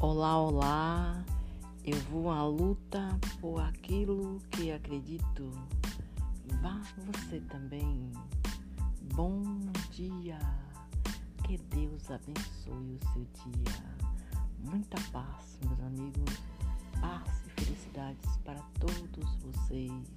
Olá, olá, eu vou à luta por aquilo que acredito. Vá você também. Bom dia, que Deus abençoe o seu dia. Muita paz, meus amigos, paz e felicidades para todos vocês.